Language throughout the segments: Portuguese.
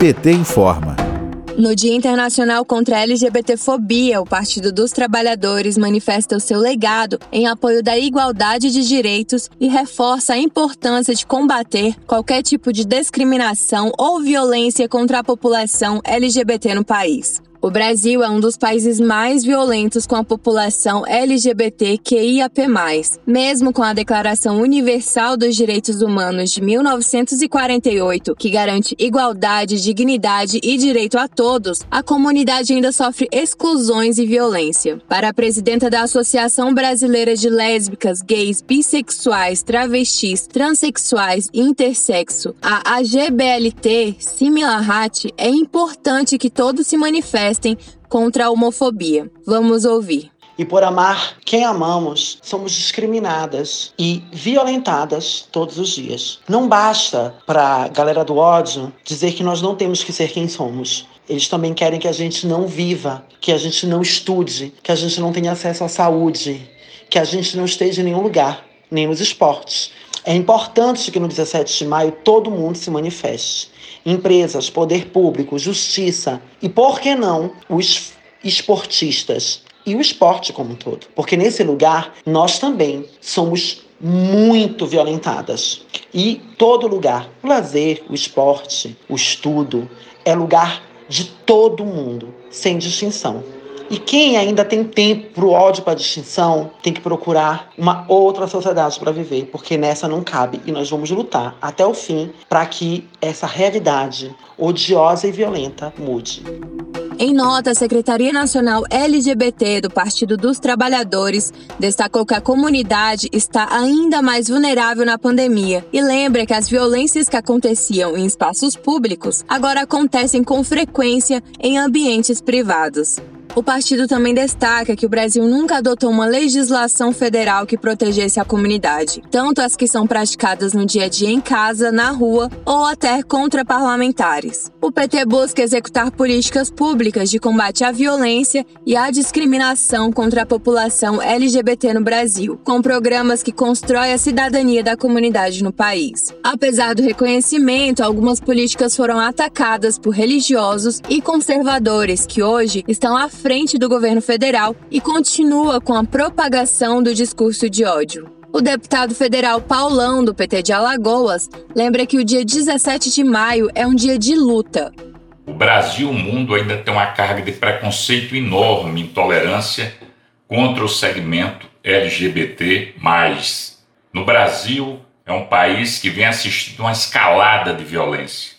PT informa. No Dia Internacional contra a LGBTfobia, o Partido dos Trabalhadores manifesta o seu legado em apoio da igualdade de direitos e reforça a importância de combater qualquer tipo de discriminação ou violência contra a população LGBT no país. O Brasil é um dos países mais violentos com a população LGBTQIAP+. Mesmo com a Declaração Universal dos Direitos Humanos de 1948, que garante igualdade, dignidade e direito a todos, a comunidade ainda sofre exclusões e violência. Para a presidenta da Associação Brasileira de Lésbicas, Gays, Bissexuais, Travestis, Transsexuais e Intersexo, a AGBLT, Simila Hat, é importante que todos se manifestem manifestem contra a homofobia. Vamos ouvir. E por amar quem amamos, somos discriminadas e violentadas todos os dias. Não basta para a galera do ódio dizer que nós não temos que ser quem somos. Eles também querem que a gente não viva, que a gente não estude, que a gente não tenha acesso à saúde, que a gente não esteja em nenhum lugar, nem nos esportes. É importante que no 17 de maio todo mundo se manifeste empresas, poder público, justiça e, por que não, os esportistas e o esporte como um todo. Porque nesse lugar nós também somos muito violentadas. E todo lugar, o lazer, o esporte, o estudo, é lugar de todo mundo, sem distinção. E quem ainda tem tempo para o ódio para distinção tem que procurar uma outra sociedade para viver, porque nessa não cabe. E nós vamos lutar até o fim para que essa realidade odiosa e violenta mude. Em nota, a Secretaria Nacional LGBT do Partido dos Trabalhadores destacou que a comunidade está ainda mais vulnerável na pandemia e lembra que as violências que aconteciam em espaços públicos agora acontecem com frequência em ambientes privados. O partido também destaca que o Brasil nunca adotou uma legislação federal que protegesse a comunidade, tanto as que são praticadas no dia a dia em casa, na rua ou até contra parlamentares. O PT busca executar políticas públicas de combate à violência e à discriminação contra a população LGBT no Brasil, com programas que constroem a cidadania da comunidade no país. Apesar do reconhecimento, algumas políticas foram atacadas por religiosos e conservadores que hoje estão à frente do governo federal e continua com a propagação do discurso de ódio. O deputado federal Paulão, do PT de Alagoas, lembra que o dia 17 de maio é um dia de luta. O Brasil o mundo ainda tem uma carga de preconceito enorme, intolerância contra o segmento LGBT. No Brasil, é um país que vem assistindo uma escalada de violência.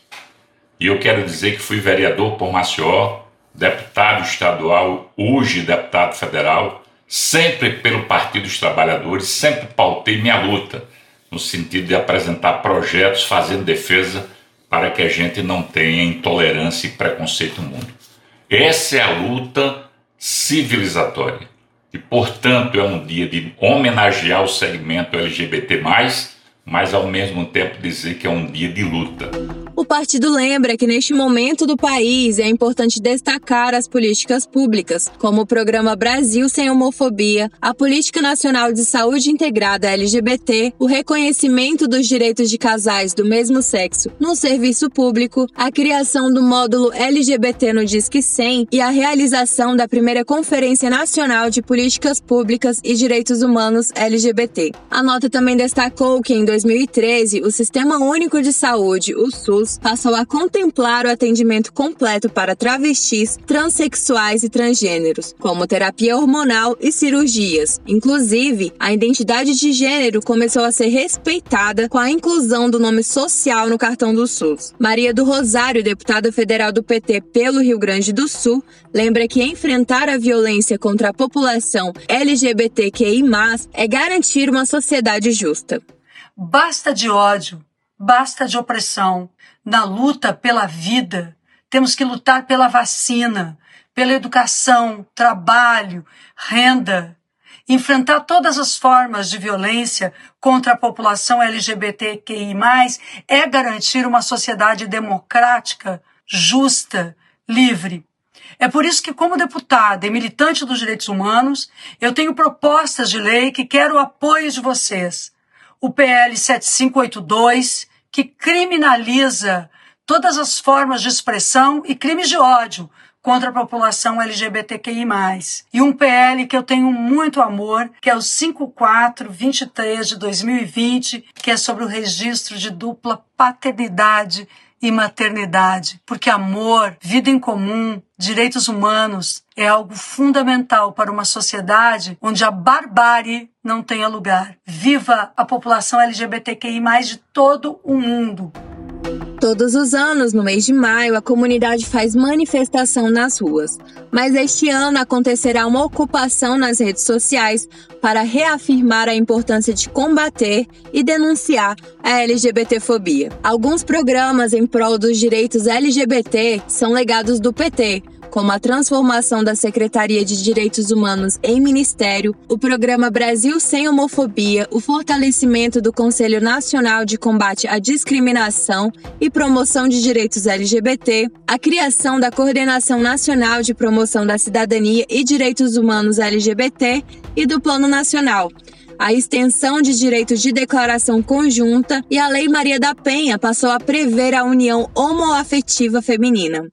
E eu quero dizer que fui vereador por Maceió deputado estadual, hoje deputado federal, sempre pelo Partido dos Trabalhadores, sempre pautei minha luta no sentido de apresentar projetos fazendo defesa para que a gente não tenha intolerância e preconceito no mundo. Essa é a luta civilizatória. E, portanto, é um dia de homenagear o segmento LGBT, mas ao mesmo tempo dizer que é um dia de luta. O partido lembra que neste momento do país é importante destacar as políticas públicas, como o Programa Brasil Sem Homofobia, a Política Nacional de Saúde Integrada LGBT, o reconhecimento dos direitos de casais do mesmo sexo no serviço público, a criação do módulo LGBT no Disque 100 e a realização da primeira Conferência Nacional de Políticas Públicas e Direitos Humanos LGBT. A nota também destacou que em 2013 o Sistema Único de Saúde, o SUS, passou a contemplar o atendimento completo para travestis, transexuais e transgêneros, como terapia hormonal e cirurgias. Inclusive, a identidade de gênero começou a ser respeitada com a inclusão do nome social no cartão do SUS. Maria do Rosário, deputada federal do PT pelo Rio Grande do Sul, lembra que enfrentar a violência contra a população LGBTQI+, é garantir uma sociedade justa. Basta de ódio, basta de opressão, na luta pela vida, temos que lutar pela vacina, pela educação, trabalho, renda, enfrentar todas as formas de violência contra a população LGBTQI+, é garantir uma sociedade democrática, justa, livre. É por isso que, como deputada e militante dos direitos humanos, eu tenho propostas de lei que quero o apoio de vocês. O PL 7582, que criminaliza todas as formas de expressão e crimes de ódio contra a população LGBTQI+. E um PL que eu tenho muito amor, que é o 5423 de 2020, que é sobre o registro de dupla paternidade e maternidade, porque amor, vida em comum, direitos humanos é algo fundamental para uma sociedade onde a barbárie não tenha lugar. Viva a população LGBTQI+ de todo o mundo. Todos os anos, no mês de maio, a comunidade faz manifestação nas ruas. Mas este ano acontecerá uma ocupação nas redes sociais para reafirmar a importância de combater e denunciar a LGBTfobia. Alguns programas em prol dos direitos LGBT são legados do PT, como a transformação da Secretaria de Direitos Humanos em Ministério, o programa Brasil Sem Homofobia, o fortalecimento do Conselho Nacional de Combate à Discriminação e Promoção de Direitos LGBT, a criação da Coordenação Nacional de Promoção da Cidadania e Direitos Humanos LGBT e do Plano Nacional a extensão de direitos de declaração conjunta e a Lei Maria da Penha passou a prever a união homoafetiva feminina.